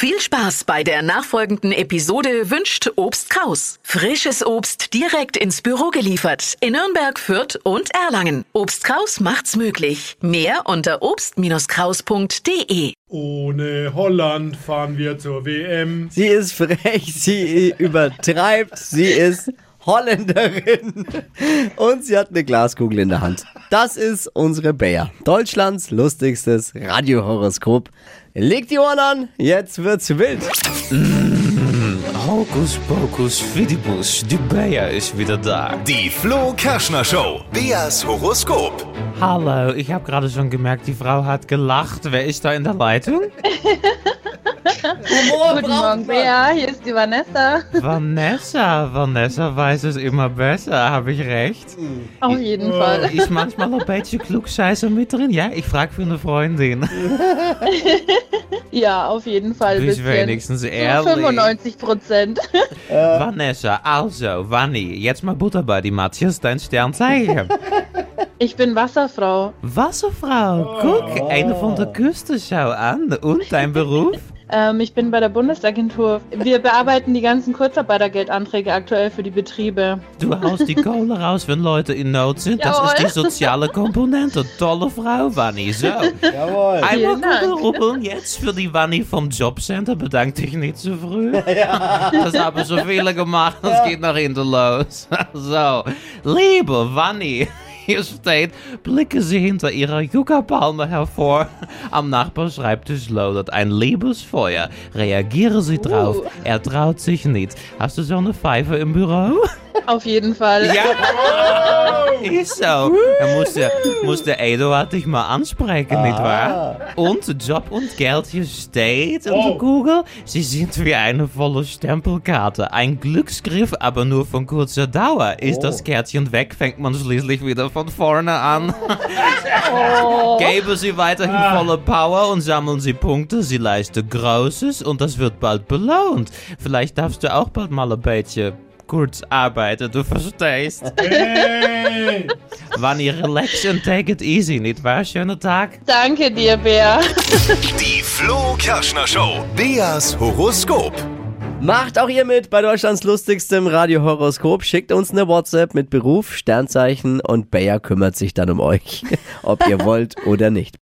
Viel Spaß bei der nachfolgenden Episode wünscht Obst Kraus. Frisches Obst direkt ins Büro geliefert in Nürnberg, Fürth und Erlangen. Obst Kraus macht's möglich. Mehr unter obst-kraus.de. Ohne Holland fahren wir zur WM. Sie ist frech, sie übertreibt, sie ist Holländerin und sie hat eine Glaskugel in der Hand. Das ist unsere Bär, Deutschlands lustigstes Radiohoroskop. Legt die Ohren an, jetzt wird's wild. Hokus pokus fidibus, die Bea ist wieder da. Die Flo Kerschner Show. Beas Horoskop. Hallo, ich habe gerade schon gemerkt, die Frau hat gelacht. Wer ist da in der Leitung? Guten Morgen, Bea. Hier ist die Vanessa. Vanessa. Vanessa weiß es immer besser, habe ich recht? Auf jeden Fall. Ist manchmal ein bisschen Klugscheißer mit drin? Ja, ich frage für eine Freundin. Ja, auf jeden Fall. Bist bisschen. wenigstens ehrlich. 95 Prozent. Vanessa, also, Vanni, jetzt mal Butter bei die Matjes, dein Sternzeichen. Ich bin Wasserfrau. Wasserfrau, guck, eine von der Küste, schau an. Und dein Beruf? Ähm, ich bin bei der Bundesagentur. Wir bearbeiten die ganzen Kurzarbeitergeldanträge aktuell für die Betriebe. Du haust die Kohle raus, wenn Leute in Not sind. Das ist die Jawohl. soziale Komponente. Tolle Frau, Vanni. So. Jawohl. Einmal. Kugelrubbeln jetzt für die Vanni vom Jobcenter. Bedank dich nicht zu früh. Das haben so viele gemacht. Es geht nach hinten los. So. Liebe Vanni. Hier steht, blicke sie hinter ihrer Yucca-Palme hervor. Am Nachbarschreibtisch lodert ein Liebesfeuer. Reagiere sie drauf. Uh. Er traut sich nicht. Hast du so eine Pfeife im Büro? Auf jeden Fall. Ja, ist so. Da muss der, muss der Eduard dich mal ansprechen, nicht wahr? Und Job und Geld hier steht unter Google. Sie sind wie eine volle Stempelkarte. Ein Glücksgriff, aber nur von kurzer Dauer. Ist das Kärtchen weg, fängt man schließlich wieder von vorne an. Geben Sie weiterhin volle Power und sammeln Sie Punkte. Sie leisten Großes und das wird bald belohnt. Vielleicht darfst du auch bald mal ein bisschen kurz arbeiten, du verstehst. Hey! Wann ihr relax and take it easy, nicht wahr? Schönen Tag. Danke dir, Bea. Die Flo Kerschner Show. Beas Horoskop. Macht auch ihr mit bei Deutschlands lustigstem Radiohoroskop. Schickt uns eine WhatsApp mit Beruf, Sternzeichen und Bayer kümmert sich dann um euch, ob ihr wollt oder nicht.